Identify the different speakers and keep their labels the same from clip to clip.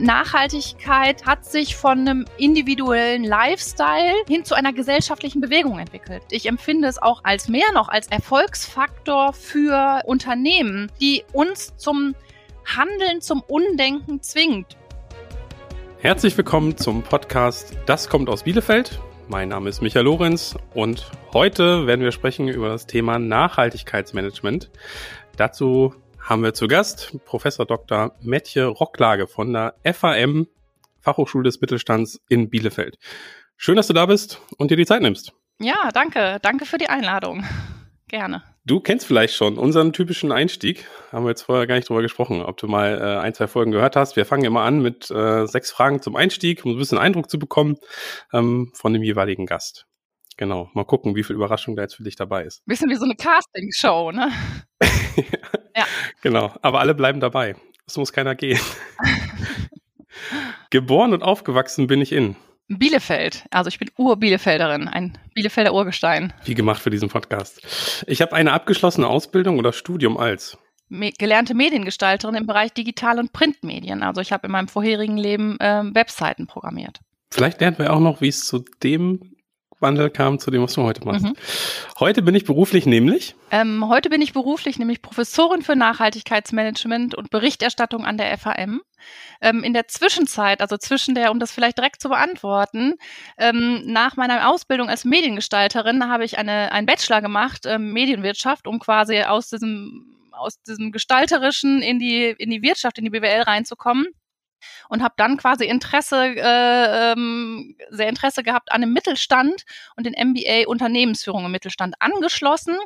Speaker 1: Nachhaltigkeit hat sich von einem individuellen Lifestyle hin zu einer gesellschaftlichen Bewegung entwickelt. Ich empfinde es auch als mehr noch als Erfolgsfaktor für Unternehmen, die uns zum Handeln, zum Undenken zwingt.
Speaker 2: Herzlich willkommen zum Podcast Das kommt aus Bielefeld. Mein Name ist Michael Lorenz und heute werden wir sprechen über das Thema Nachhaltigkeitsmanagement. Dazu haben wir zu Gast Professor Dr. Metje Rocklage von der FAM Fachhochschule des Mittelstands in Bielefeld. Schön, dass du da bist und dir die Zeit nimmst.
Speaker 1: Ja, danke. Danke für die Einladung. Gerne.
Speaker 2: Du kennst vielleicht schon unseren typischen Einstieg. Haben wir jetzt vorher gar nicht drüber gesprochen, ob du mal äh, ein, zwei Folgen gehört hast. Wir fangen immer an mit äh, sechs Fragen zum Einstieg, um ein bisschen Eindruck zu bekommen ähm, von dem jeweiligen Gast. Genau, mal gucken, wie viel Überraschung da jetzt für dich dabei ist.
Speaker 1: Bisschen wie so eine Castingshow, ne?
Speaker 2: ja. Genau, aber alle bleiben dabei. Es muss keiner gehen. Geboren und aufgewachsen bin ich in
Speaker 1: Bielefeld. Also ich bin Ur-Bielefelderin, ein Bielefelder Urgestein.
Speaker 2: Wie gemacht für diesen Podcast. Ich habe eine abgeschlossene Ausbildung oder Studium als
Speaker 1: Me gelernte Mediengestalterin im Bereich Digital- und Printmedien. Also ich habe in meinem vorherigen Leben ähm, Webseiten programmiert.
Speaker 2: Vielleicht lernen wir auch noch, wie es zu dem Wandel kam zu dem, was du heute machst. Mhm. Heute bin ich beruflich nämlich?
Speaker 1: Ähm, heute bin ich beruflich nämlich Professorin für Nachhaltigkeitsmanagement und Berichterstattung an der FAM. Ähm, in der Zwischenzeit, also zwischen der, um das vielleicht direkt zu beantworten, ähm, nach meiner Ausbildung als Mediengestalterin habe ich eine, einen Bachelor gemacht, ähm, Medienwirtschaft, um quasi aus diesem aus diesem gestalterischen in die in die Wirtschaft, in die BWL reinzukommen und habe dann quasi Interesse, äh, ähm, sehr Interesse gehabt an dem Mittelstand und den MBA Unternehmensführung im Mittelstand angeschlossen.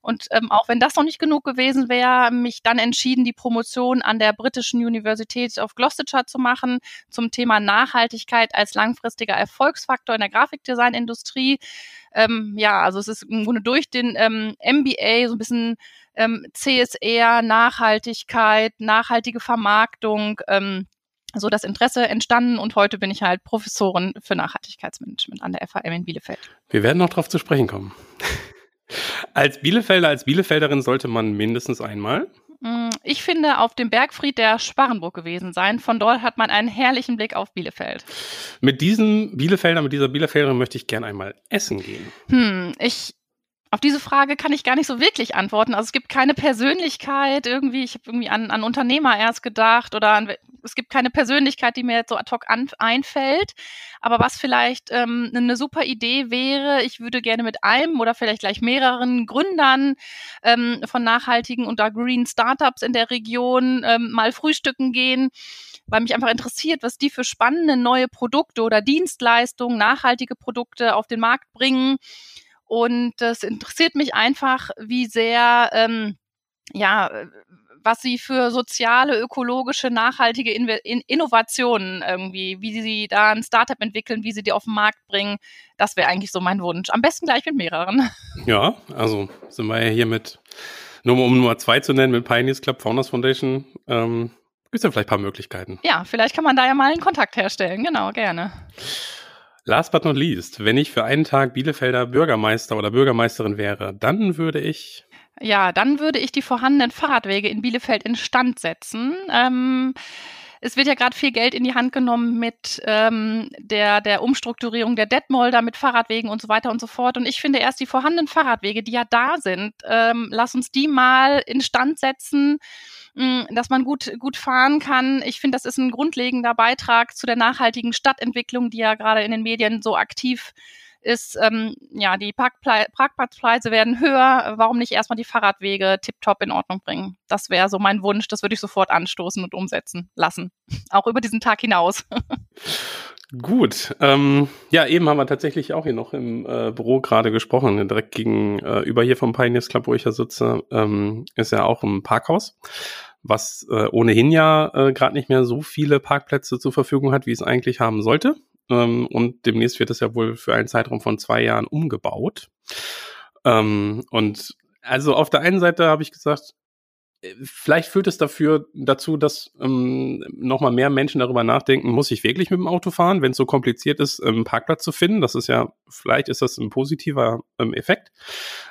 Speaker 1: Und ähm, auch wenn das noch nicht genug gewesen wäre, mich dann entschieden, die Promotion an der britischen Universität of Gloucestershire zu machen zum Thema Nachhaltigkeit als langfristiger Erfolgsfaktor in der Grafikdesignindustrie. Ähm, ja, also es ist im Grunde durch den ähm, MBA so ein bisschen ähm, CSR, Nachhaltigkeit, nachhaltige Vermarktung, ähm, so das Interesse entstanden und heute bin ich halt Professorin für Nachhaltigkeitsmanagement an der FAM in Bielefeld.
Speaker 2: Wir werden noch darauf zu sprechen kommen. als Bielefelder, als Bielefelderin sollte man mindestens einmal
Speaker 1: mm, ich finde, auf dem Bergfried der Sparrenburg gewesen sein. Von dort hat man einen herrlichen Blick auf Bielefeld.
Speaker 2: Mit diesem Bielefelder, mit dieser Bielefelderin möchte ich gerne einmal essen gehen.
Speaker 1: Hm, ich auf diese Frage kann ich gar nicht so wirklich antworten. Also es gibt keine Persönlichkeit irgendwie. Ich habe irgendwie an, an Unternehmer erst gedacht oder an, es gibt keine Persönlichkeit, die mir jetzt so ad hoc an, einfällt. Aber was vielleicht ähm, eine super Idee wäre, ich würde gerne mit einem oder vielleicht gleich mehreren Gründern ähm, von nachhaltigen und da Green Startups in der Region ähm, mal frühstücken gehen weil mich einfach interessiert, was die für spannende neue Produkte oder Dienstleistungen, nachhaltige Produkte auf den Markt bringen und das interessiert mich einfach, wie sehr, ähm, ja, was sie für soziale, ökologische, nachhaltige In In Innovationen irgendwie, wie sie da ein Startup entwickeln, wie sie die auf den Markt bringen. Das wäre eigentlich so mein Wunsch. Am besten gleich mit mehreren.
Speaker 2: Ja, also sind wir ja hier mit, nur um Nummer zwei zu nennen, mit Pioneers Club Founders Foundation. Ähm, Gibt es ja vielleicht ein paar Möglichkeiten.
Speaker 1: Ja, vielleicht kann man da ja mal einen Kontakt herstellen. Genau, gerne.
Speaker 2: Last but not least, wenn ich für einen Tag Bielefelder Bürgermeister oder Bürgermeisterin wäre, dann würde ich.
Speaker 1: Ja, dann würde ich die vorhandenen Fahrradwege in Bielefeld instand setzen. Ähm, es wird ja gerade viel Geld in die Hand genommen mit ähm, der, der Umstrukturierung der Detmolder, mit Fahrradwegen und so weiter und so fort. Und ich finde erst die vorhandenen Fahrradwege, die ja da sind, ähm, lass uns die mal instand setzen dass man gut, gut fahren kann. Ich finde, das ist ein grundlegender Beitrag zu der nachhaltigen Stadtentwicklung, die ja gerade in den Medien so aktiv ist, ähm, ja, die Parkplatzpreise werden höher. Warum nicht erstmal die Fahrradwege tiptop in Ordnung bringen? Das wäre so mein Wunsch. Das würde ich sofort anstoßen und umsetzen lassen. Auch über diesen Tag hinaus.
Speaker 2: Gut. Ähm, ja, eben haben wir tatsächlich auch hier noch im äh, Büro gerade gesprochen. Direkt gegenüber äh, hier vom Pioneers Club, wo ich ja sitze, ähm, ist ja auch ein Parkhaus was äh, ohnehin ja äh, gerade nicht mehr so viele Parkplätze zur Verfügung hat, wie es eigentlich haben sollte. Ähm, und demnächst wird es ja wohl für einen Zeitraum von zwei Jahren umgebaut. Ähm, und also auf der einen Seite habe ich gesagt, äh, vielleicht führt es dafür dazu, dass ähm, nochmal mehr Menschen darüber nachdenken, muss ich wirklich mit dem Auto fahren, wenn es so kompliziert ist, einen Parkplatz zu finden. Das ist ja, vielleicht ist das ein positiver ähm, Effekt.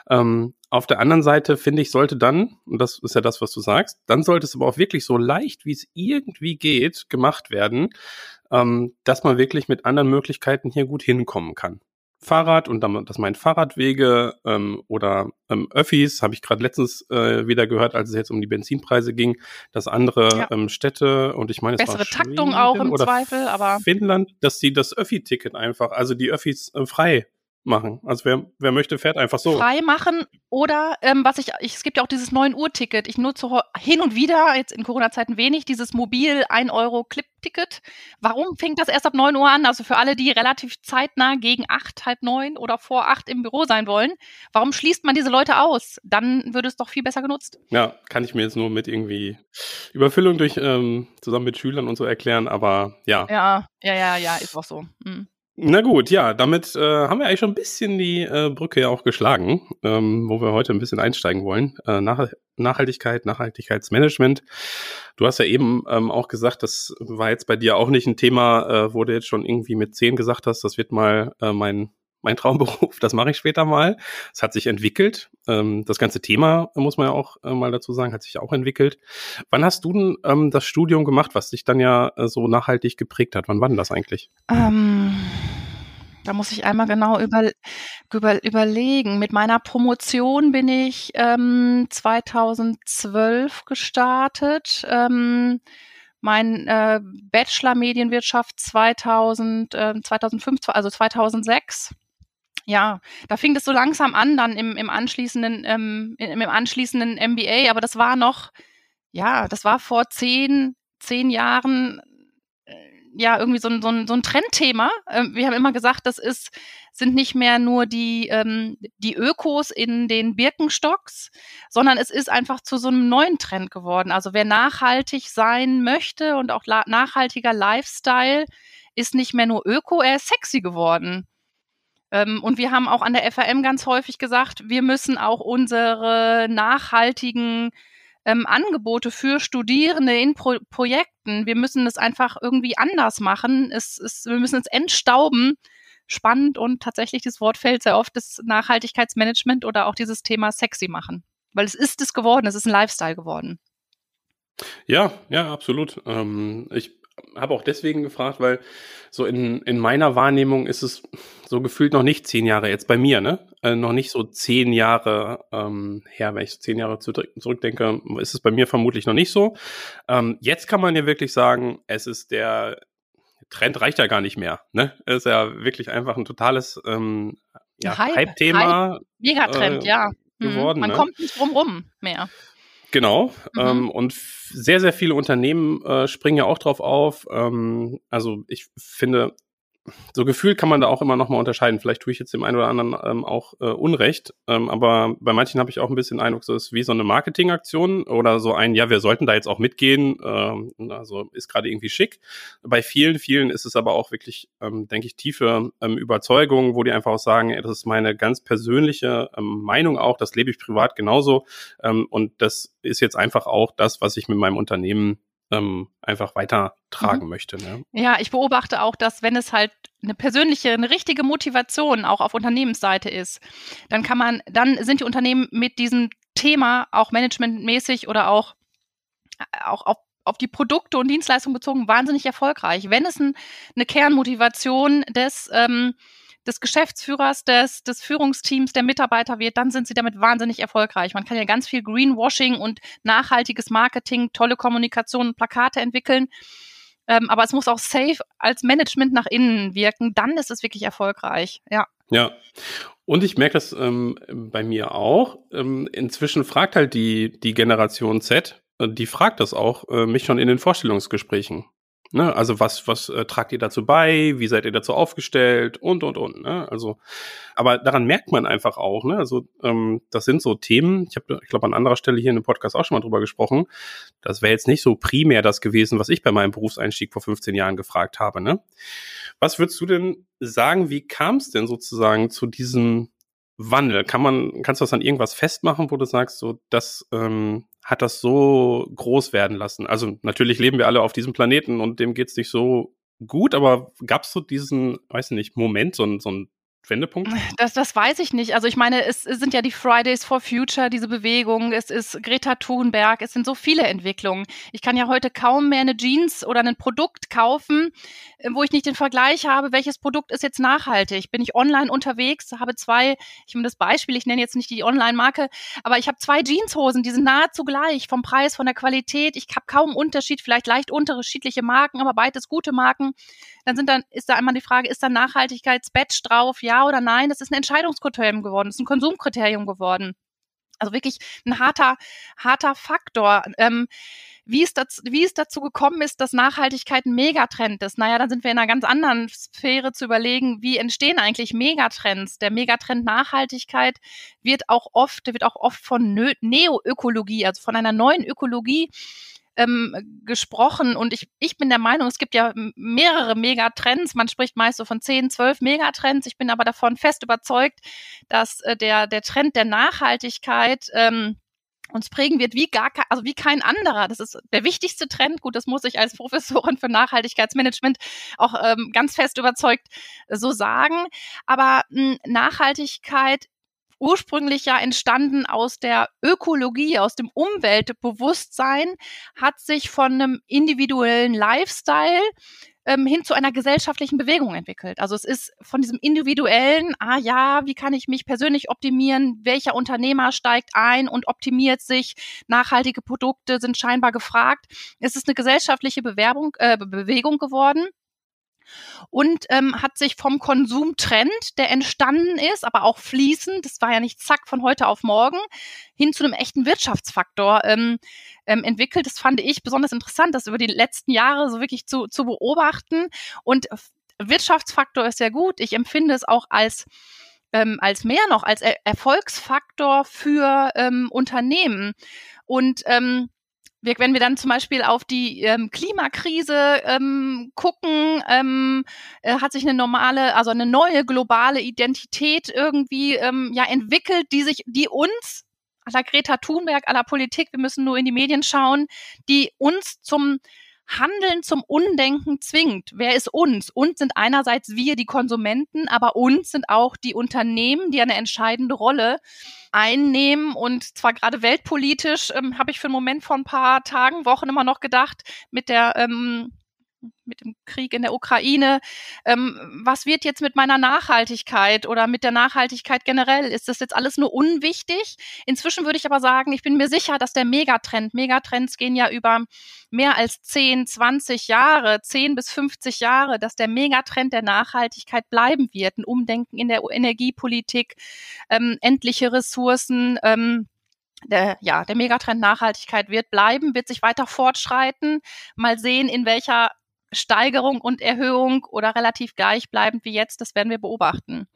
Speaker 2: Ähm, auf der anderen Seite finde ich, sollte dann, und das ist ja das, was du sagst, dann sollte es aber auch wirklich so leicht, wie es irgendwie geht, gemacht werden, ähm, dass man wirklich mit anderen Möglichkeiten hier gut hinkommen kann. Fahrrad und dann, das meint Fahrradwege ähm, oder ähm, Öffis, habe ich gerade letztens äh, wieder gehört, als es jetzt um die Benzinpreise ging, dass andere ja. ähm, Städte und ich meine,
Speaker 1: bessere Taktung auch im Zweifel, aber
Speaker 2: Finnland, dass sie das Öffi-Ticket einfach, also die Öffis äh, frei machen. Also wer, wer möchte, fährt einfach so.
Speaker 1: Frei machen oder ähm, was ich, ich, es gibt ja auch dieses 9 Uhr Ticket. Ich nutze hin und wieder, jetzt in Corona-Zeiten wenig, dieses mobil 1 Euro Clip-Ticket. Warum fängt das erst ab 9 Uhr an? Also für alle, die relativ zeitnah gegen 8, halb 9 oder vor 8 im Büro sein wollen. Warum schließt man diese Leute aus? Dann würde es doch viel besser genutzt.
Speaker 2: Ja, kann ich mir jetzt nur mit irgendwie Überfüllung durch, ähm, zusammen mit Schülern und so erklären, aber ja.
Speaker 1: Ja, ja, ja, ja, ist auch so. Mhm.
Speaker 2: Na gut, ja, damit äh, haben wir eigentlich schon ein bisschen die äh, Brücke ja auch geschlagen, ähm, wo wir heute ein bisschen einsteigen wollen. Äh, Nach Nachhaltigkeit, Nachhaltigkeitsmanagement. Du hast ja eben ähm, auch gesagt, das war jetzt bei dir auch nicht ein Thema, äh, wo du jetzt schon irgendwie mit zehn gesagt hast, das wird mal äh, mein mein Traumberuf, das mache ich später mal. Es hat sich entwickelt. Ähm, das ganze Thema, muss man ja auch äh, mal dazu sagen, hat sich auch entwickelt. Wann hast du denn ähm, das Studium gemacht, was dich dann ja äh, so nachhaltig geprägt hat? Wann war denn das eigentlich?
Speaker 1: Ähm, da muss ich einmal genau über, über, überlegen. Mit meiner Promotion bin ich 2012 gestartet. mein äh, Bachelor Medienwirtschaft 2000, äh, 2005, also 2006 ja, da fing das so langsam an, dann im, im anschließenden, ähm, im, im anschließenden MBA, aber das war noch, ja, das war vor zehn, zehn Jahren äh, ja irgendwie so ein, so ein, so ein Trendthema. Ähm, wir haben immer gesagt, das ist, sind nicht mehr nur die, ähm, die Ökos in den Birkenstocks, sondern es ist einfach zu so einem neuen Trend geworden. Also wer nachhaltig sein möchte und auch nachhaltiger Lifestyle, ist nicht mehr nur Öko, er ist sexy geworden. Ähm, und wir haben auch an der FAM ganz häufig gesagt, wir müssen auch unsere nachhaltigen ähm, Angebote für Studierende in Pro Projekten, wir müssen es einfach irgendwie anders machen. Es, es, wir müssen es entstauben. Spannend und tatsächlich das Wort fällt sehr oft, das Nachhaltigkeitsmanagement oder auch dieses Thema sexy machen. Weil es ist es geworden, es ist ein Lifestyle geworden.
Speaker 2: Ja, ja, absolut. Ähm, ich habe auch deswegen gefragt, weil so in, in meiner Wahrnehmung ist es so gefühlt noch nicht zehn Jahre jetzt bei mir, ne? Äh, noch nicht so zehn Jahre ähm, her, wenn ich so zehn Jahre zurückdenke, ist es bei mir vermutlich noch nicht so. Ähm, jetzt kann man ja wirklich sagen, es ist der Trend reicht ja gar nicht mehr, ne? Es ist ja wirklich einfach ein totales ähm, ja, Hype-Thema.
Speaker 1: Hype, Megatrend, äh, ja. Mhm. Geworden, Man ne? kommt nicht drum rum mehr.
Speaker 2: Genau. Mhm. Ähm, und sehr, sehr viele Unternehmen äh, springen ja auch drauf auf. Ähm, also ich finde, so gefühlt kann man da auch immer noch mal unterscheiden. Vielleicht tue ich jetzt dem einen oder anderen ähm, auch äh, Unrecht, ähm, aber bei manchen habe ich auch ein bisschen Eindruck, so ist wie so eine Marketingaktion oder so ein, ja, wir sollten da jetzt auch mitgehen, ähm, also ist gerade irgendwie schick. Bei vielen, vielen ist es aber auch wirklich, ähm, denke ich, tiefe ähm, Überzeugung, wo die einfach auch sagen, ey, das ist meine ganz persönliche ähm, Meinung auch, das lebe ich privat genauso ähm, und das ist jetzt einfach auch das, was ich mit meinem Unternehmen ähm, einfach weitertragen mhm. möchte. Ne?
Speaker 1: Ja, ich beobachte auch, dass wenn es halt eine persönliche, eine richtige Motivation auch auf Unternehmensseite ist, dann kann man, dann sind die Unternehmen mit diesem Thema auch managementmäßig oder auch, äh, auch auf auf die Produkte und Dienstleistungen bezogen wahnsinnig erfolgreich. Wenn es ein, eine Kernmotivation des ähm, des Geschäftsführers, des, des Führungsteams, der Mitarbeiter wird, dann sind sie damit wahnsinnig erfolgreich. Man kann ja ganz viel Greenwashing und nachhaltiges Marketing, tolle Kommunikation und Plakate entwickeln. Ähm, aber es muss auch safe als Management nach innen wirken. Dann ist es wirklich erfolgreich. Ja.
Speaker 2: Ja. Und ich merke das ähm, bei mir auch. Ähm, inzwischen fragt halt die, die Generation Z, äh, die fragt das auch äh, mich schon in den Vorstellungsgesprächen. Ne? Also was, was äh, tragt ihr dazu bei? Wie seid ihr dazu aufgestellt? Und, und, und. Ne? Also, aber daran merkt man einfach auch, ne? Also, ähm, das sind so Themen, ich habe, ich glaube, an anderer Stelle hier in dem Podcast auch schon mal drüber gesprochen. Das wäre jetzt nicht so primär das gewesen, was ich bei meinem Berufseinstieg vor 15 Jahren gefragt habe. Ne? Was würdest du denn sagen, wie kam es denn sozusagen zu diesem Wandel? Kann man, kannst du das an irgendwas festmachen, wo du sagst, so, das ähm, hat das so groß werden lassen? Also natürlich leben wir alle auf diesem Planeten und dem geht's nicht so gut, aber gab es so diesen, weiß nicht, Moment, so so ein Wendepunkt?
Speaker 1: Das, das weiß ich nicht. Also ich meine, es, sind ja die Fridays for Future, diese Bewegung, es ist Greta Thunberg, es sind so viele Entwicklungen. Ich kann ja heute kaum mehr eine Jeans oder ein Produkt kaufen, äh, wo ich nicht den Vergleich habe, welches Produkt ist jetzt nachhaltig. Bin ich online unterwegs, habe zwei, ich nehme das Beispiel, ich nenne jetzt nicht die Online-Marke, aber ich habe zwei Jeanshosen, die sind nahezu gleich vom Preis, von der Qualität. Ich habe kaum Unterschied, vielleicht leicht unterschiedliche Marken, aber beides gute Marken. Dann sind dann, ist da einmal die Frage, ist da Nachhaltigkeitsbatch drauf? Ja oder nein? Das ist ein Entscheidungskriterium geworden, das ist ein Konsumkriterium geworden. Also wirklich ein harter, harter Faktor. Ähm, wie es, dazu, wie es dazu gekommen ist, dass Nachhaltigkeit ein Megatrend ist. Naja, dann sind wir in einer ganz anderen Sphäre zu überlegen, wie entstehen eigentlich Megatrends. Der Megatrend Nachhaltigkeit wird auch oft, wird auch oft von Neoökologie, also von einer neuen Ökologie ähm, gesprochen und ich, ich bin der Meinung, es gibt ja mehrere Megatrends. Man spricht meist so von 10, 12 Megatrends. Ich bin aber davon fest überzeugt, dass äh, der, der Trend der Nachhaltigkeit ähm, uns prägen wird wie gar also wie kein anderer. Das ist der wichtigste Trend. Gut, das muss ich als Professorin für Nachhaltigkeitsmanagement auch ähm, ganz fest überzeugt so sagen. Aber mh, Nachhaltigkeit ursprünglich ja entstanden aus der Ökologie, aus dem Umweltbewusstsein, hat sich von einem individuellen Lifestyle ähm, hin zu einer gesellschaftlichen Bewegung entwickelt. Also es ist von diesem individuellen, ah ja, wie kann ich mich persönlich optimieren, welcher Unternehmer steigt ein und optimiert sich, nachhaltige Produkte sind scheinbar gefragt. Es ist eine gesellschaftliche Bewerbung, äh, Bewegung geworden und ähm, hat sich vom Konsumtrend, der entstanden ist, aber auch fließend, das war ja nicht zack von heute auf morgen, hin zu einem echten Wirtschaftsfaktor ähm, ähm, entwickelt. Das fand ich besonders interessant, das über die letzten Jahre so wirklich zu, zu beobachten. Und Wirtschaftsfaktor ist sehr gut. Ich empfinde es auch als ähm, als mehr noch als er Erfolgsfaktor für ähm, Unternehmen. Und ähm, wir, wenn wir dann zum Beispiel auf die ähm, Klimakrise ähm, gucken, ähm, äh, hat sich eine normale, also eine neue globale Identität irgendwie ähm, ja entwickelt, die sich, die uns à la Greta Thunberg, à la Politik, wir müssen nur in die Medien schauen, die uns zum Handeln zum Undenken zwingt. Wer ist uns? Uns sind einerseits wir, die Konsumenten, aber uns sind auch die Unternehmen, die eine entscheidende Rolle einnehmen. Und zwar gerade weltpolitisch ähm, habe ich für einen Moment vor ein paar Tagen, Wochen immer noch gedacht, mit der ähm, mit dem Krieg in der Ukraine. Ähm, was wird jetzt mit meiner Nachhaltigkeit oder mit der Nachhaltigkeit generell? Ist das jetzt alles nur unwichtig? Inzwischen würde ich aber sagen, ich bin mir sicher, dass der Megatrend, Megatrends gehen ja über mehr als 10, 20 Jahre, 10 bis 50 Jahre, dass der Megatrend der Nachhaltigkeit bleiben wird. Ein Umdenken in der Energiepolitik, ähm, endliche Ressourcen, ähm, der, ja, der Megatrend Nachhaltigkeit wird bleiben, wird sich weiter fortschreiten. Mal sehen, in welcher Steigerung und Erhöhung oder relativ gleichbleibend wie jetzt, das werden wir beobachten.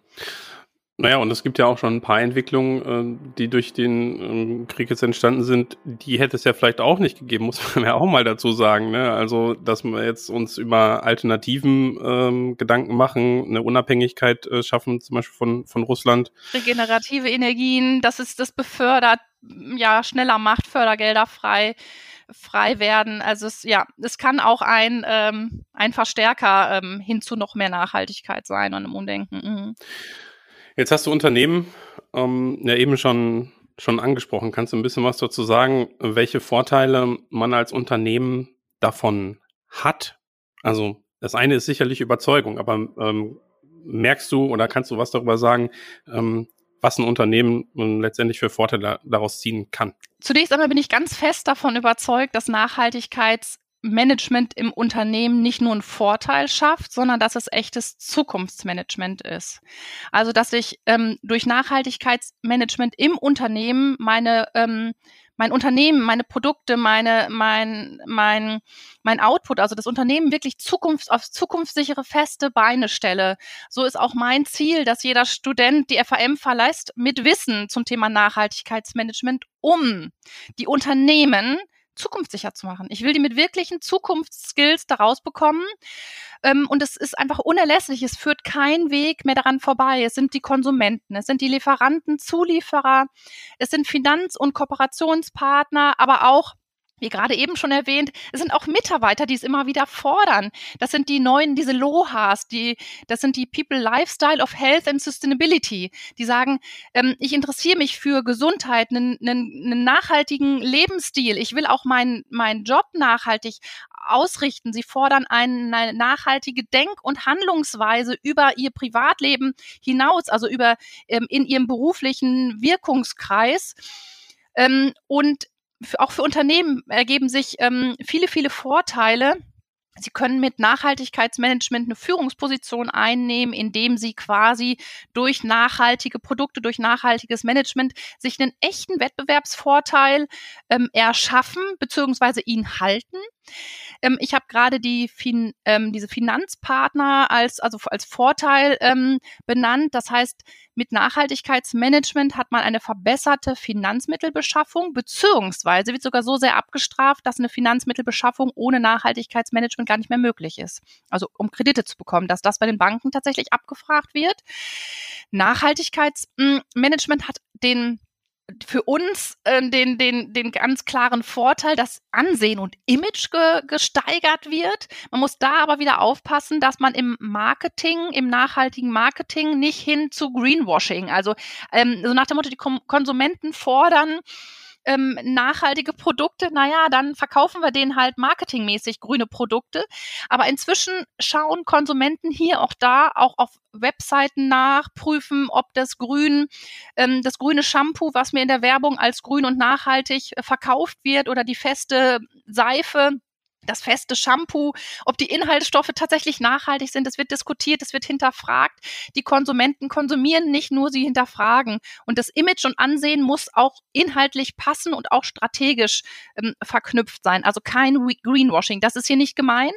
Speaker 2: Naja, und es gibt ja auch schon ein paar Entwicklungen, äh, die durch den ähm, Krieg jetzt entstanden sind. Die hätte es ja vielleicht auch nicht gegeben, muss man ja auch mal dazu sagen. Ne? Also, dass wir jetzt uns über Alternativen ähm, Gedanken machen, eine Unabhängigkeit äh, schaffen, zum Beispiel von, von Russland.
Speaker 1: Regenerative Energien, das ist das befördert, ja, schneller macht, Fördergelder frei frei werden. Also es, ja, es kann auch ein, ähm, ein Verstärker ähm, hin zu noch mehr Nachhaltigkeit sein und im Umdenken. Mhm.
Speaker 2: Jetzt hast du Unternehmen ähm, ja eben schon, schon angesprochen. Kannst du ein bisschen was dazu sagen, welche Vorteile man als Unternehmen davon hat? Also das eine ist sicherlich Überzeugung, aber ähm, merkst du oder kannst du was darüber sagen, ähm, was ein Unternehmen letztendlich für Vorteile daraus ziehen kann.
Speaker 1: Zunächst einmal bin ich ganz fest davon überzeugt, dass Nachhaltigkeitsmanagement im Unternehmen nicht nur einen Vorteil schafft, sondern dass es echtes Zukunftsmanagement ist. Also dass ich ähm, durch Nachhaltigkeitsmanagement im Unternehmen meine ähm, mein Unternehmen, meine Produkte, meine, mein, mein, mein Output, also das Unternehmen wirklich Zukunft, auf zukunftssichere, feste Beine stelle. So ist auch mein Ziel, dass jeder Student die FAM verlässt mit Wissen zum Thema Nachhaltigkeitsmanagement, um die Unternehmen zukunftssicher zu machen. Ich will die mit wirklichen Zukunftsskills daraus bekommen. Ähm, und es ist einfach unerlässlich. Es führt kein Weg mehr daran vorbei. Es sind die Konsumenten, es sind die Lieferanten, Zulieferer, es sind Finanz- und Kooperationspartner, aber auch wie gerade eben schon erwähnt, es sind auch Mitarbeiter, die es immer wieder fordern. Das sind die neuen, diese LOHAs, die, das sind die People Lifestyle of Health and Sustainability. Die sagen, ähm, ich interessiere mich für Gesundheit, einen, einen, einen nachhaltigen Lebensstil. Ich will auch meinen meinen Job nachhaltig ausrichten. Sie fordern eine nachhaltige Denk- und Handlungsweise über ihr Privatleben hinaus, also über ähm, in ihrem beruflichen Wirkungskreis. Ähm, und auch für Unternehmen ergeben sich ähm, viele, viele Vorteile. Sie können mit Nachhaltigkeitsmanagement eine Führungsposition einnehmen, indem Sie quasi durch nachhaltige Produkte, durch nachhaltiges Management sich einen echten Wettbewerbsvorteil ähm, erschaffen bzw. ihn halten. Ähm, ich habe gerade die fin ähm, diese Finanzpartner als also als Vorteil ähm, benannt. Das heißt, mit Nachhaltigkeitsmanagement hat man eine verbesserte Finanzmittelbeschaffung beziehungsweise wird sogar so sehr abgestraft, dass eine Finanzmittelbeschaffung ohne Nachhaltigkeitsmanagement gar nicht mehr möglich ist. Also um Kredite zu bekommen, dass das bei den Banken tatsächlich abgefragt wird. Nachhaltigkeitsmanagement hat den für uns äh, den, den, den ganz klaren Vorteil, dass Ansehen und Image ge, gesteigert wird. Man muss da aber wieder aufpassen, dass man im Marketing, im nachhaltigen Marketing nicht hin zu Greenwashing, also ähm, so nach dem Motto, die Konsumenten fordern, ähm, nachhaltige Produkte, naja, dann verkaufen wir denen halt marketingmäßig grüne Produkte. Aber inzwischen schauen Konsumenten hier auch da auch auf Webseiten nachprüfen, ob das Grün, ähm, das grüne Shampoo, was mir in der Werbung als grün und nachhaltig äh, verkauft wird, oder die feste Seife, das feste Shampoo, ob die Inhaltsstoffe tatsächlich nachhaltig sind, das wird diskutiert, das wird hinterfragt. Die Konsumenten konsumieren nicht nur, sie hinterfragen. Und das Image und Ansehen muss auch inhaltlich passen und auch strategisch ähm, verknüpft sein. Also kein Greenwashing, das ist hier nicht gemeint.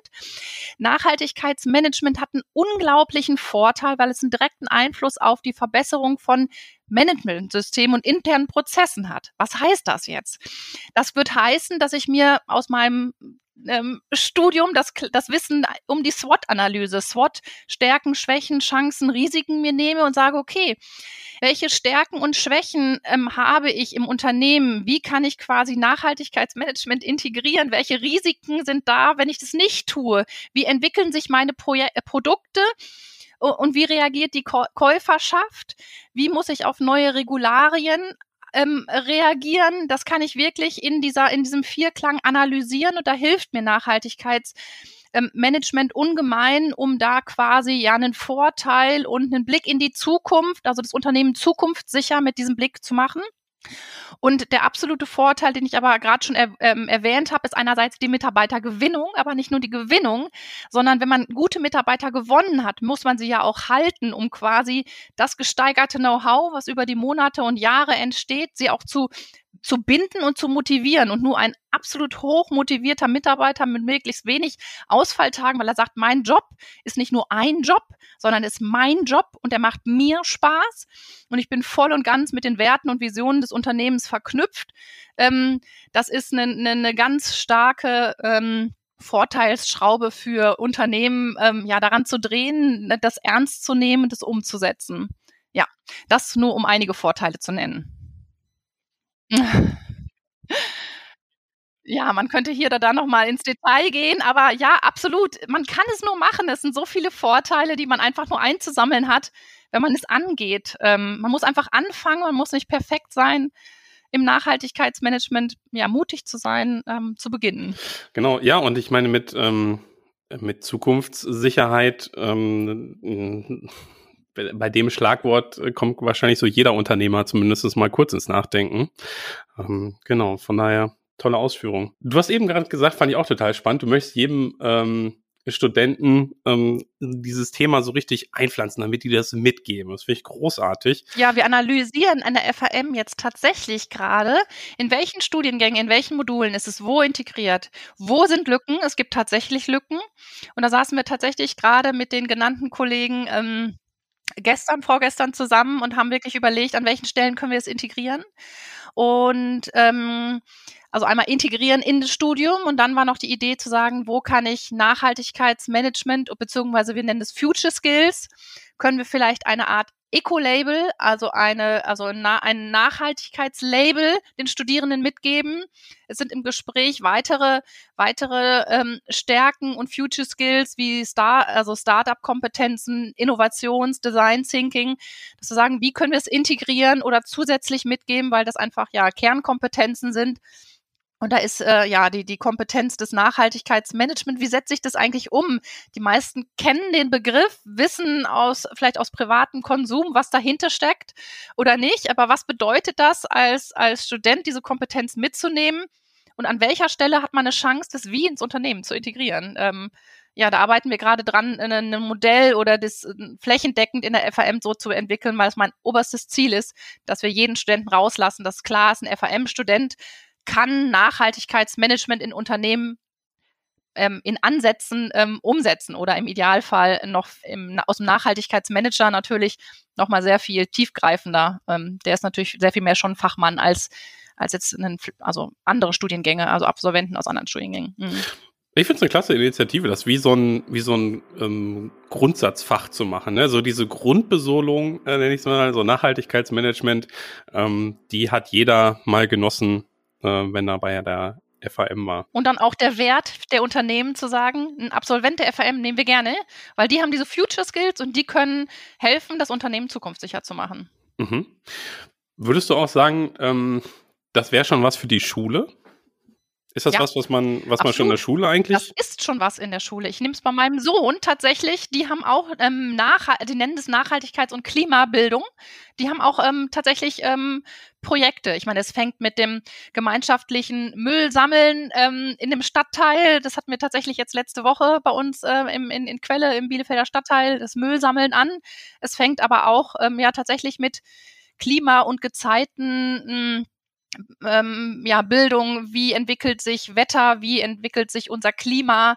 Speaker 1: Nachhaltigkeitsmanagement hat einen unglaublichen Vorteil, weil es einen direkten Einfluss auf die Verbesserung von Managementsystemen und internen Prozessen hat. Was heißt das jetzt? Das wird heißen, dass ich mir aus meinem ähm, Studium das, das Wissen um die SWOT-Analyse, SWOT, Stärken, Schwächen, Chancen, Risiken mir nehme und sage, okay, welche Stärken und Schwächen ähm, habe ich im Unternehmen? Wie kann ich quasi Nachhaltigkeitsmanagement integrieren? Welche Risiken sind da, wenn ich das nicht tue? Wie entwickeln sich meine Pro äh, Produkte? Und wie reagiert die Käuferschaft? Wie muss ich auf neue Regularien ähm, reagieren. Das kann ich wirklich in dieser, in diesem Vierklang analysieren und da hilft mir Nachhaltigkeits ähm, ungemein, um da quasi ja einen Vorteil und einen Blick in die Zukunft, also das Unternehmen zukunftssicher mit diesem Blick zu machen. Und der absolute Vorteil, den ich aber gerade schon er, ähm, erwähnt habe, ist einerseits die Mitarbeitergewinnung, aber nicht nur die Gewinnung, sondern wenn man gute Mitarbeiter gewonnen hat, muss man sie ja auch halten, um quasi das gesteigerte Know-how, was über die Monate und Jahre entsteht, sie auch zu zu binden und zu motivieren. Und nur ein absolut hoch motivierter Mitarbeiter mit möglichst wenig Ausfalltagen, weil er sagt, mein Job ist nicht nur ein Job, sondern ist mein Job und der macht mir Spaß. Und ich bin voll und ganz mit den Werten und Visionen des Unternehmens verknüpft. Ähm, das ist eine, eine, eine ganz starke ähm, Vorteilsschraube für Unternehmen, ähm, ja, daran zu drehen, das ernst zu nehmen, das umzusetzen. Ja, das nur um einige Vorteile zu nennen. Ja, man könnte hier oder da noch mal ins Detail gehen, aber ja, absolut. Man kann es nur machen. Es sind so viele Vorteile, die man einfach nur einzusammeln hat, wenn man es angeht. Ähm, man muss einfach anfangen, man muss nicht perfekt sein im Nachhaltigkeitsmanagement, ja, mutig zu sein, ähm, zu beginnen.
Speaker 2: Genau, ja, und ich meine, mit, ähm, mit Zukunftssicherheit ähm, bei dem Schlagwort äh, kommt wahrscheinlich so jeder Unternehmer zumindest mal kurz ins Nachdenken. Ähm, genau, von daher tolle Ausführung. Du hast eben gerade gesagt, fand ich auch total spannend, du möchtest jedem ähm, Studenten ähm, dieses Thema so richtig einpflanzen, damit die das mitgeben. Das finde ich großartig.
Speaker 1: Ja, wir analysieren an der FAM jetzt tatsächlich gerade, in welchen Studiengängen, in welchen Modulen ist es wo integriert. Wo sind Lücken? Es gibt tatsächlich Lücken. Und da saßen wir tatsächlich gerade mit den genannten Kollegen ähm, gestern, vorgestern zusammen und haben wirklich überlegt, an welchen Stellen können wir es integrieren. Und ähm, also einmal integrieren in das Studium und dann war noch die Idee zu sagen, wo kann ich Nachhaltigkeitsmanagement beziehungsweise wir nennen es Future Skills können wir vielleicht eine Art Eco-Label, also eine, also ein Nachhaltigkeitslabel den Studierenden mitgeben. Es sind im Gespräch weitere, weitere ähm, Stärken und Future Skills wie Star, also Startup-Kompetenzen, Innovations-, Design Thinking, dass wir sagen, wie können wir es integrieren oder zusätzlich mitgeben, weil das einfach ja Kernkompetenzen sind und da ist äh, ja die, die Kompetenz des Nachhaltigkeitsmanagement. Wie setze ich das eigentlich um? Die meisten kennen den Begriff, wissen aus vielleicht aus privatem Konsum, was dahinter steckt oder nicht. Aber was bedeutet das als, als Student, diese Kompetenz mitzunehmen? Und an welcher Stelle hat man eine Chance, das wie ins Unternehmen zu integrieren? Ähm, ja, da arbeiten wir gerade dran, ein Modell oder das äh, flächendeckend in der FAM so zu entwickeln, weil es mein oberstes Ziel ist, dass wir jeden Studenten rauslassen, dass klar ist, ein FAM-Student kann Nachhaltigkeitsmanagement in Unternehmen ähm, in Ansätzen ähm, umsetzen oder im Idealfall noch im, aus dem Nachhaltigkeitsmanager natürlich nochmal sehr viel tiefgreifender. Ähm, der ist natürlich sehr viel mehr schon Fachmann als, als jetzt einen, also andere Studiengänge, also Absolventen aus anderen Studiengängen. Mhm.
Speaker 2: Ich finde es eine klasse Initiative, das wie so ein, wie so ein ähm, Grundsatzfach zu machen. Ne? So diese Grundbesolung, äh, nenne ich es mal, so Nachhaltigkeitsmanagement, ähm, die hat jeder mal genossen äh, wenn er bei der FAM war.
Speaker 1: Und dann auch der Wert der Unternehmen zu sagen, ein Absolvent der FAM nehmen wir gerne, weil die haben diese Future Skills und die können helfen, das Unternehmen zukunftssicher zu machen.
Speaker 2: Mhm. Würdest du auch sagen, ähm, das wäre schon was für die Schule? Ist das ja, was, was man, was man schon in der Schule eigentlich?
Speaker 1: Das ist schon was in der Schule. Ich nehme es bei meinem Sohn tatsächlich. Die haben auch ähm, Nachhalt, die nennen es Nachhaltigkeits- und Klimabildung. Die haben auch ähm, tatsächlich ähm, Projekte. Ich meine, es fängt mit dem gemeinschaftlichen Müllsammeln ähm, in dem Stadtteil. Das hatten wir tatsächlich jetzt letzte Woche bei uns äh, im, in, in Quelle im Bielefelder Stadtteil das Müllsammeln an. Es fängt aber auch ähm, ja tatsächlich mit Klima und Gezeiten. Mh, hm, ähm, ja, Bildung, wie entwickelt sich Wetter, wie entwickelt sich unser Klima,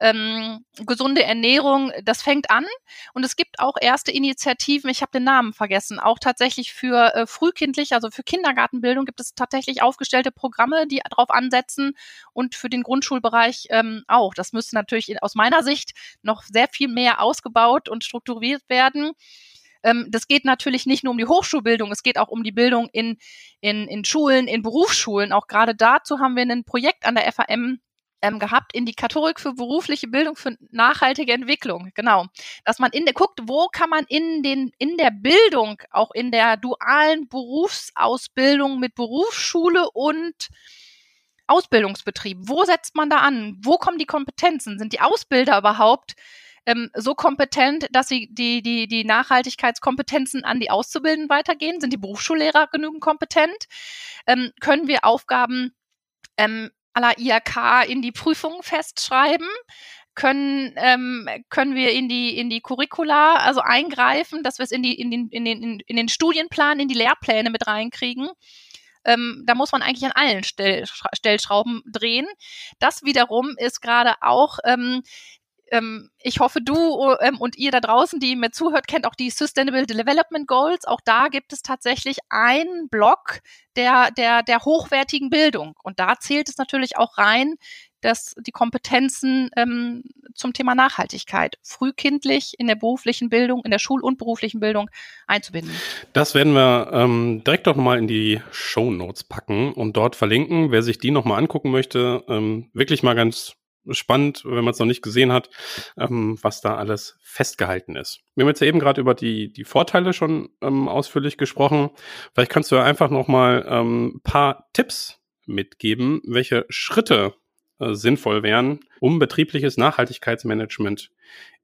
Speaker 1: ähm, gesunde Ernährung, das fängt an. Und es gibt auch erste Initiativen, ich habe den Namen vergessen, auch tatsächlich für äh, frühkindlich, also für Kindergartenbildung gibt es tatsächlich aufgestellte Programme, die darauf ansetzen und für den Grundschulbereich ähm, auch. Das müsste natürlich aus meiner Sicht noch sehr viel mehr ausgebaut und strukturiert werden. Ähm, das geht natürlich nicht nur um die Hochschulbildung, es geht auch um die Bildung in, in, in Schulen, in Berufsschulen. Auch gerade dazu haben wir ein Projekt an der FAM ähm, gehabt, Indikatorik für berufliche Bildung für nachhaltige Entwicklung. Genau. Dass man in der guckt, wo kann man in den, in der Bildung, auch in der dualen Berufsausbildung mit Berufsschule und Ausbildungsbetrieb, wo setzt man da an? Wo kommen die Kompetenzen? Sind die Ausbilder überhaupt ähm, so kompetent, dass sie die, die, die Nachhaltigkeitskompetenzen an die Auszubildenden weitergehen? Sind die Berufsschullehrer genügend kompetent? Ähm, können wir Aufgaben ähm, aller IHK in die Prüfungen festschreiben? können ähm, können wir in die in die Curricula also eingreifen, dass wir es in die in den in den in den Studienplan in die Lehrpläne mit reinkriegen. Ähm, da muss man eigentlich an allen Stell, Stellschrauben drehen. Das wiederum ist gerade auch ähm, ähm, ich hoffe, du ähm, und ihr da draußen, die mir zuhört, kennt auch die Sustainable Development Goals. Auch da gibt es tatsächlich einen Block der, der, der hochwertigen Bildung. Und da zählt es natürlich auch rein, dass die Kompetenzen ähm, zum Thema Nachhaltigkeit frühkindlich in der beruflichen Bildung, in der Schul- und beruflichen Bildung einzubinden.
Speaker 2: Das werden wir ähm, direkt auch nochmal in die Show Notes packen und dort verlinken. Wer sich die nochmal angucken möchte, ähm, wirklich mal ganz spannend, wenn man es noch nicht gesehen hat, ähm, was da alles festgehalten ist. Wir haben jetzt ja eben gerade über die, die Vorteile schon ähm, ausführlich gesprochen. Vielleicht kannst du einfach noch mal ähm, paar Tipps mitgeben, welche Schritte äh, sinnvoll wären, um betriebliches Nachhaltigkeitsmanagement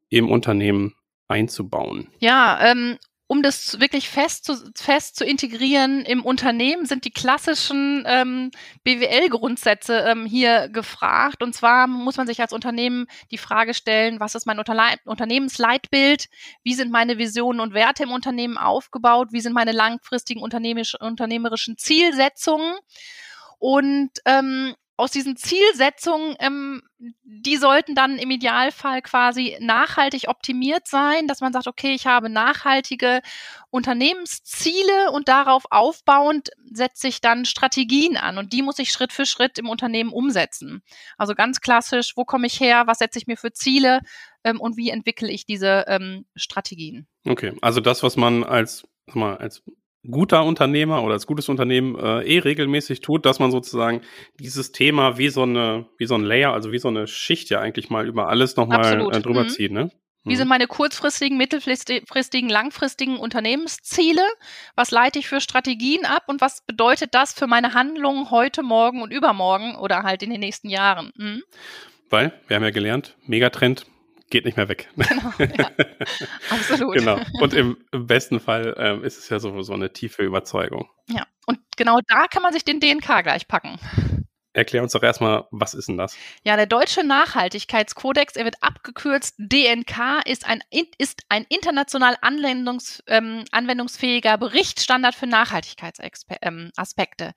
Speaker 2: im Unternehmen einzubauen.
Speaker 1: Ja, ähm, um das wirklich fest zu, fest zu integrieren im Unternehmen, sind die klassischen ähm, BWL-Grundsätze ähm, hier gefragt. Und zwar muss man sich als Unternehmen die Frage stellen, was ist mein Unterle Unternehmensleitbild? Wie sind meine Visionen und Werte im Unternehmen aufgebaut? Wie sind meine langfristigen unternehmerischen Zielsetzungen? Und ähm, aus diesen Zielsetzungen, ähm, die sollten dann im Idealfall quasi nachhaltig optimiert sein, dass man sagt, okay, ich habe nachhaltige Unternehmensziele und darauf aufbauend setze ich dann Strategien an und die muss ich Schritt für Schritt im Unternehmen umsetzen. Also ganz klassisch, wo komme ich her, was setze ich mir für Ziele ähm, und wie entwickle ich diese ähm, Strategien.
Speaker 2: Okay, also das, was man als, mal, als guter Unternehmer oder als gutes Unternehmen äh, eh regelmäßig tut, dass man sozusagen dieses Thema wie so eine, wie so ein Layer, also wie so eine Schicht ja eigentlich mal über alles nochmal äh, drüber mhm. zieht, ne?
Speaker 1: Wie sind mhm. meine kurzfristigen, mittelfristigen, langfristigen Unternehmensziele? Was leite ich für Strategien ab und was bedeutet das für meine Handlungen heute, morgen und übermorgen oder halt in den nächsten Jahren? Mhm.
Speaker 2: Weil, wir haben ja gelernt, Megatrend geht nicht mehr weg. Genau, ja. absolut. genau. Und im, im besten Fall ähm, ist es ja sowieso eine tiefe Überzeugung.
Speaker 1: Ja, und genau da kann man sich den DNK gleich packen.
Speaker 2: Erklär uns doch erstmal, was ist denn das?
Speaker 1: Ja, der Deutsche Nachhaltigkeitskodex, er wird abgekürzt DNK, ist ein, ist ein international anwendungs, ähm, anwendungsfähiger Berichtsstandard für Nachhaltigkeitsaspekte. Ähm,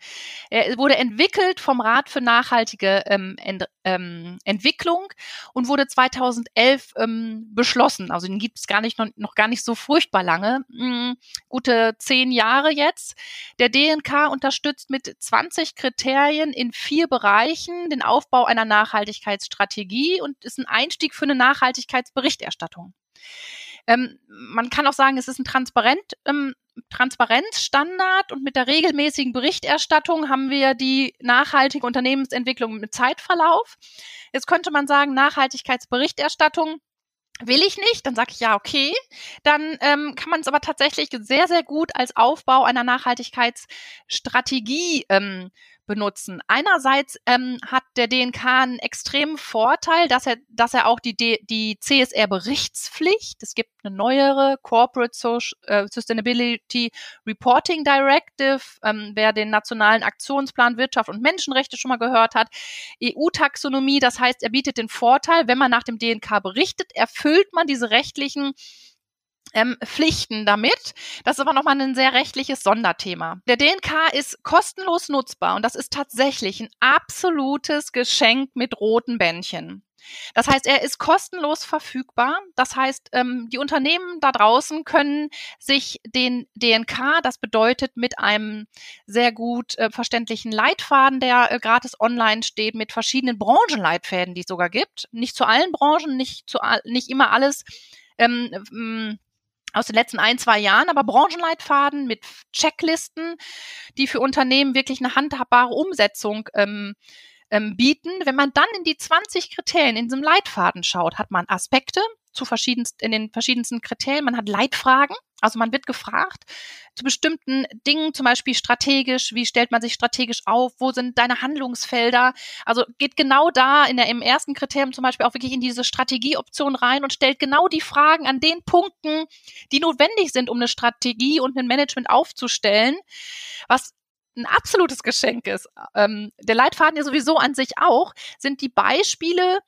Speaker 1: er wurde entwickelt vom Rat für nachhaltige ähm, Ent, ähm, Entwicklung und wurde 2011 ähm, beschlossen. Also den gibt es gar nicht, noch, noch, gar nicht so furchtbar lange, hm, gute zehn Jahre jetzt. Der DNK unterstützt mit 20 Kriterien in vier vier Bereichen den Aufbau einer Nachhaltigkeitsstrategie und ist ein Einstieg für eine Nachhaltigkeitsberichterstattung. Ähm, man kann auch sagen, es ist ein Transparent, ähm, Transparenzstandard und mit der regelmäßigen Berichterstattung haben wir die nachhaltige Unternehmensentwicklung mit Zeitverlauf. Jetzt könnte man sagen, Nachhaltigkeitsberichterstattung will ich nicht, dann sage ich ja, okay. Dann ähm, kann man es aber tatsächlich sehr, sehr gut als Aufbau einer Nachhaltigkeitsstrategie ähm, benutzen. Einerseits ähm, hat der DNK einen extremen Vorteil, dass er, dass er auch die, die CSR-Berichtspflicht, es gibt eine neuere Corporate Social, äh, Sustainability Reporting Directive, ähm, wer den nationalen Aktionsplan Wirtschaft und Menschenrechte schon mal gehört hat, EU-Taxonomie, das heißt, er bietet den Vorteil, wenn man nach dem DNK berichtet, erfüllt man diese rechtlichen ähm, Pflichten damit. Das ist aber nochmal ein sehr rechtliches Sonderthema. Der DNK ist kostenlos nutzbar und das ist tatsächlich ein absolutes Geschenk mit roten Bändchen. Das heißt, er ist kostenlos verfügbar. Das heißt, ähm, die Unternehmen da draußen können sich den DNK, das bedeutet mit einem sehr gut äh, verständlichen Leitfaden, der äh, gratis online steht, mit verschiedenen Branchenleitfäden, die es sogar gibt. Nicht zu allen Branchen, nicht, zu, nicht immer alles. Ähm, aus den letzten ein, zwei Jahren, aber Branchenleitfaden mit Checklisten, die für Unternehmen wirklich eine handhabbare Umsetzung ähm, ähm, bieten. Wenn man dann in die 20 Kriterien in diesem Leitfaden schaut, hat man Aspekte zu verschiedensten, in den verschiedensten Kriterien, man hat Leitfragen, also man wird gefragt zu bestimmten Dingen, zum Beispiel strategisch, wie stellt man sich strategisch auf, wo sind deine Handlungsfelder? Also geht genau da in der, im ersten Kriterium zum Beispiel auch wirklich in diese Strategieoption rein und stellt genau die Fragen an den Punkten, die notwendig sind, um eine Strategie und ein Management aufzustellen, was ein absolutes Geschenk ist. Ähm, der Leitfaden ja sowieso an sich auch, sind die Beispiele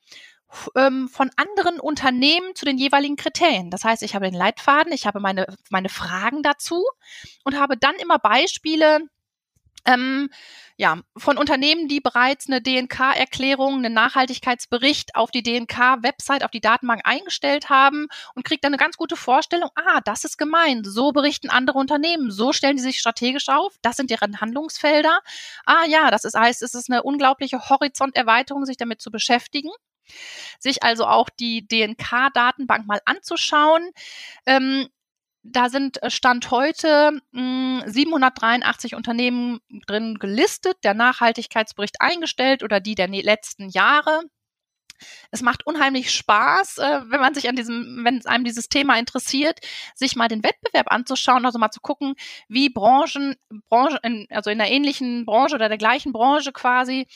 Speaker 1: ähm, von anderen Unternehmen zu den jeweiligen Kriterien. Das heißt, ich habe den Leitfaden, ich habe meine, meine Fragen dazu und habe dann immer Beispiele, ähm, ja, von Unternehmen, die bereits eine DNK-Erklärung, einen Nachhaltigkeitsbericht auf die DNK-Website, auf die Datenbank eingestellt haben und kriegt dann eine ganz gute Vorstellung, ah, das ist gemein, so berichten andere Unternehmen, so stellen die sich strategisch auf, das sind deren Handlungsfelder. Ah ja, das ist, heißt, es ist eine unglaubliche Horizonterweiterung, sich damit zu beschäftigen sich also auch die DNK-Datenbank mal anzuschauen. Ähm, da sind äh, Stand heute mh, hm, 783 Unternehmen drin gelistet, der Nachhaltigkeitsbericht eingestellt oder die der letzten Jahre. Es macht unheimlich Spaß, äh, wenn man sich an diesem, wenn einem dieses Thema interessiert, sich mal den Wettbewerb anzuschauen, also mal zu gucken, wie Branchen, Branche, in, also in der ähnlichen Branche oder der gleichen Branche quasi,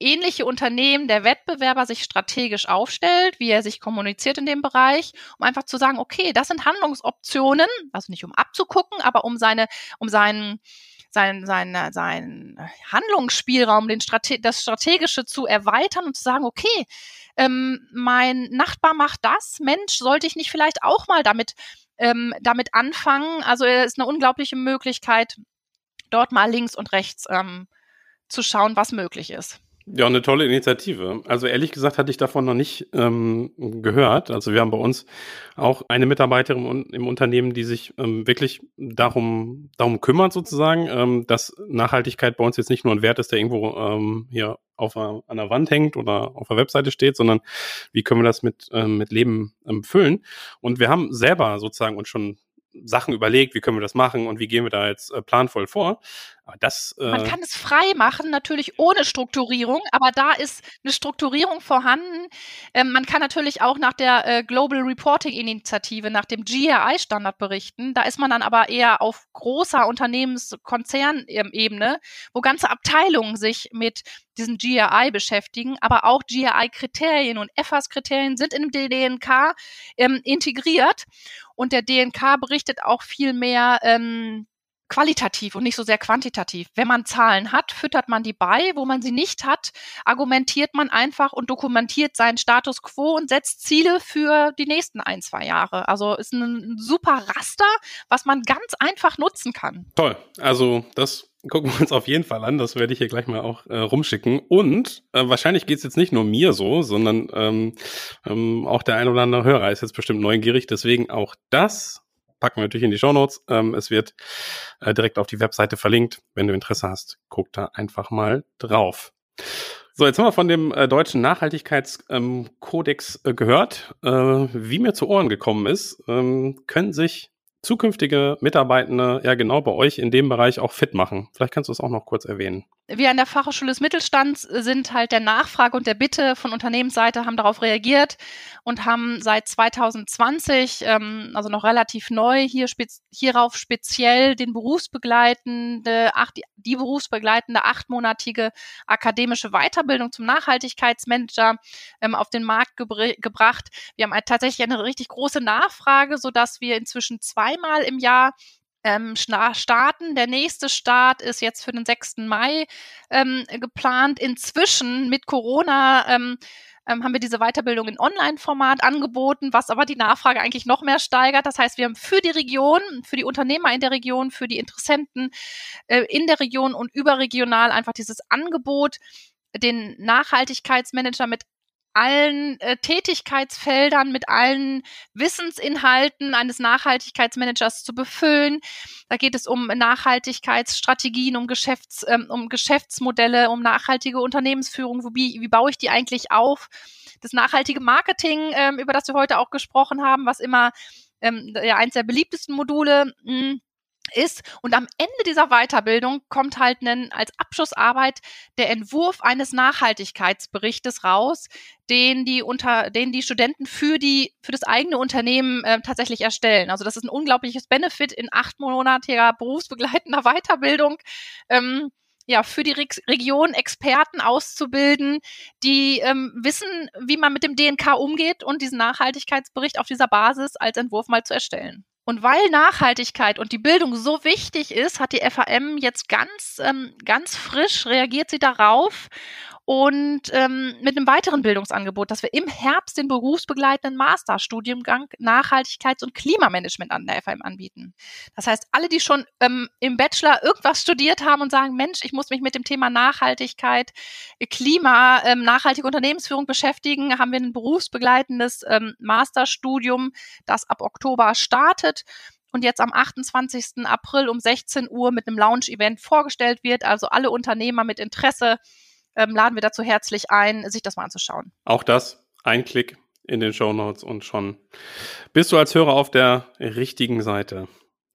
Speaker 1: ähnliche Unternehmen der Wettbewerber sich strategisch aufstellt, wie er sich kommuniziert in dem Bereich, um einfach zu sagen, okay, das sind Handlungsoptionen, also nicht um abzugucken, aber um seine, um seinen sein, sein, sein Handlungsspielraum, den Strate das Strategische zu erweitern und zu sagen, okay, ähm, mein Nachbar macht das, Mensch, sollte ich nicht vielleicht auch mal damit, ähm, damit anfangen? Also es ist eine unglaubliche Möglichkeit, dort mal links und rechts ähm, zu schauen, was möglich ist.
Speaker 2: Ja, eine tolle Initiative. Also ehrlich gesagt hatte ich davon noch nicht ähm, gehört. Also wir haben bei uns auch eine Mitarbeiterin im Unternehmen, die sich ähm, wirklich darum, darum kümmert sozusagen, ähm, dass Nachhaltigkeit bei uns jetzt nicht nur ein Wert ist, der irgendwo ähm, hier auf einer, an der Wand hängt oder auf der Webseite steht, sondern wie können wir das mit, ähm, mit Leben ähm, füllen. Und wir haben selber sozusagen uns schon Sachen überlegt, wie können wir das machen und wie gehen wir da jetzt äh, planvoll vor.
Speaker 1: Das, äh Man kann es frei machen, natürlich ohne Strukturierung, aber da ist eine Strukturierung vorhanden. Ähm, man kann natürlich auch nach der äh, Global Reporting Initiative, nach dem GRI-Standard berichten. Da ist man dann aber eher auf großer Unternehmenskonzernebene, wo ganze Abteilungen sich mit diesen GRI beschäftigen, aber auch GRI-Kriterien und EFAS-Kriterien sind in dem DNK ähm, integriert. Und der DNK berichtet auch viel mehr ähm, qualitativ und nicht so sehr quantitativ. Wenn man Zahlen hat, füttert man die bei. Wo man sie nicht hat, argumentiert man einfach und dokumentiert seinen Status quo und setzt Ziele für die nächsten ein, zwei Jahre. Also ist ein super Raster, was man ganz einfach nutzen kann.
Speaker 2: Toll. Also das gucken wir uns auf jeden Fall an. Das werde ich hier gleich mal auch äh, rumschicken. Und äh, wahrscheinlich geht es jetzt nicht nur mir so, sondern ähm, ähm, auch der ein oder andere Hörer ist jetzt bestimmt neugierig. Deswegen auch das packen wir natürlich in die Show Notes. Ähm, es wird äh, direkt auf die Webseite verlinkt. Wenn du Interesse hast, guck da einfach mal drauf. So, jetzt haben wir von dem äh, deutschen Nachhaltigkeitskodex ähm, äh, gehört. Äh, wie mir zu Ohren gekommen ist, ähm, können sich zukünftige Mitarbeitende ja genau bei euch in dem Bereich auch fit machen. Vielleicht kannst du es auch noch kurz erwähnen.
Speaker 1: Wir an der Fachhochschule des Mittelstands sind halt der Nachfrage und der Bitte von Unternehmensseite, haben darauf reagiert und haben seit 2020, ähm, also noch relativ neu, hier spez hierauf speziell den berufsbegleitende, acht, die berufsbegleitende achtmonatige akademische Weiterbildung zum Nachhaltigkeitsmanager ähm, auf den Markt gebracht. Wir haben tatsächlich eine richtig große Nachfrage, sodass wir inzwischen zweimal im Jahr ähm, starten. Der nächste Start ist jetzt für den 6. Mai ähm, geplant. Inzwischen mit Corona ähm, ähm, haben wir diese Weiterbildung in Online-Format angeboten, was aber die Nachfrage eigentlich noch mehr steigert. Das heißt, wir haben für die Region, für die Unternehmer in der Region, für die Interessenten äh, in der Region und überregional einfach dieses Angebot, den Nachhaltigkeitsmanager mit allen äh, Tätigkeitsfeldern, mit allen Wissensinhalten eines Nachhaltigkeitsmanagers zu befüllen. Da geht es um Nachhaltigkeitsstrategien, um, Geschäfts-, ähm, um Geschäftsmodelle, um nachhaltige Unternehmensführung. Wie, wie baue ich die eigentlich auf? Das nachhaltige Marketing, ähm, über das wir heute auch gesprochen haben, was immer ähm, ja, eins der beliebtesten Module mh, hm, ist. Und am Ende dieser Weiterbildung kommt halt einen, als Abschlussarbeit der Entwurf eines Nachhaltigkeitsberichtes raus, den die unter, den die Studenten für die, für das eigene Unternehmen äh, tatsächlich erstellen. Also das ist ein unglaubliches Benefit in achtmonatiger berufsbegleitender Weiterbildung. Ähm, ja, für die Re Region Experten auszubilden, die ähm, wissen, wie man mit dem DNK umgeht und diesen Nachhaltigkeitsbericht auf dieser Basis als Entwurf mal zu erstellen. Und weil Nachhaltigkeit und die Bildung so wichtig ist, hat die FAM jetzt ganz, ähm, ganz frisch reagiert sie darauf und ähm, mit einem weiteren Bildungsangebot, dass wir im Herbst den berufsbegleitenden Masterstudiengang Nachhaltigkeits- und Klimamanagement an der FAM anbieten. Das heißt, alle, die schon ähm, im Bachelor irgendwas studiert haben und sagen, Mensch, ich muss mich mit dem Thema Nachhaltigkeit, Klima, ähm, nachhaltige Unternehmensführung beschäftigen, haben wir ein berufsbegleitendes ähm, Masterstudium, das ab Oktober startet und jetzt am 28. April um 16 Uhr mit einem Lounge-Event vorgestellt wird. Also alle Unternehmer mit Interesse ähm, laden wir dazu herzlich ein, sich das mal anzuschauen.
Speaker 2: Auch das, ein Klick in den Show Notes und schon bist du als Hörer auf der richtigen Seite.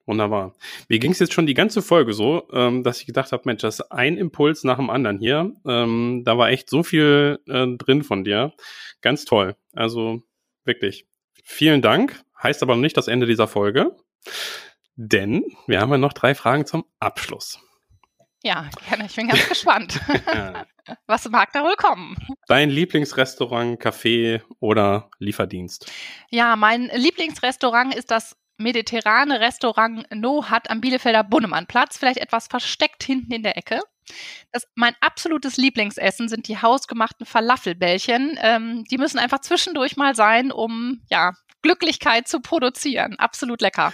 Speaker 2: Wunderbar. Mir ging es jetzt schon die ganze Folge so, ähm, dass ich gedacht habe, Mensch, das ist ein Impuls nach dem anderen hier. Ähm, da war echt so viel äh, drin von dir. Ganz toll. Also wirklich. Vielen Dank. Heißt aber noch nicht das Ende dieser Folge. Denn wir haben ja noch drei Fragen zum Abschluss.
Speaker 1: Ja, gerne. Ich bin ganz gespannt. Was mag da wohl kommen?
Speaker 2: Dein Lieblingsrestaurant, Café oder Lieferdienst?
Speaker 1: Ja, mein Lieblingsrestaurant ist das mediterrane Restaurant No Hut am Bielefelder Bunnemannplatz, vielleicht etwas versteckt hinten in der Ecke. Das, mein absolutes Lieblingsessen sind die hausgemachten Falafelbällchen. Ähm, die müssen einfach zwischendurch mal sein, um ja Glücklichkeit zu produzieren. Absolut lecker.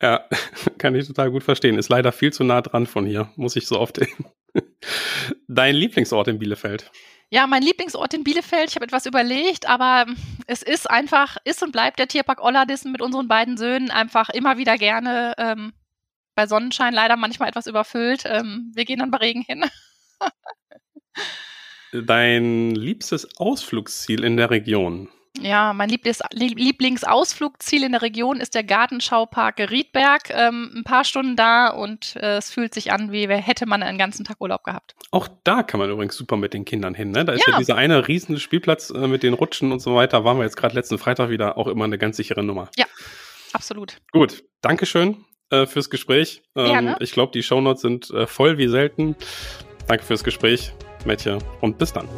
Speaker 2: Ja, kann ich total gut verstehen. Ist leider viel zu nah dran von hier, muss ich so oft Dein Lieblingsort in Bielefeld?
Speaker 1: Ja, mein Lieblingsort in Bielefeld, ich habe etwas überlegt, aber es ist einfach, ist und bleibt der Tierpark Ollerdissen mit unseren beiden Söhnen einfach immer wieder gerne ähm, bei Sonnenschein leider manchmal etwas überfüllt. Ähm, wir gehen dann bei Regen hin.
Speaker 2: Dein liebstes Ausflugsziel in der Region?
Speaker 1: Ja, mein Lieblings Lieblingsausflugsziel in der Region ist der Gartenschaupark Riedberg. Ähm, ein paar Stunden da und äh, es fühlt sich an, wie hätte man einen ganzen Tag Urlaub gehabt.
Speaker 2: Auch da kann man übrigens super mit den Kindern hin. Ne? Da ist ja, ja dieser eine riesen Spielplatz äh, mit den Rutschen und so weiter. Waren wir jetzt gerade letzten Freitag wieder auch immer eine ganz sichere Nummer.
Speaker 1: Ja, absolut.
Speaker 2: Gut, Dankeschön äh, fürs Gespräch. Ähm, Ich glaube, die Shownotes sind äh, voll wie selten. Danke fürs Gespräch, Metje, und bis dann.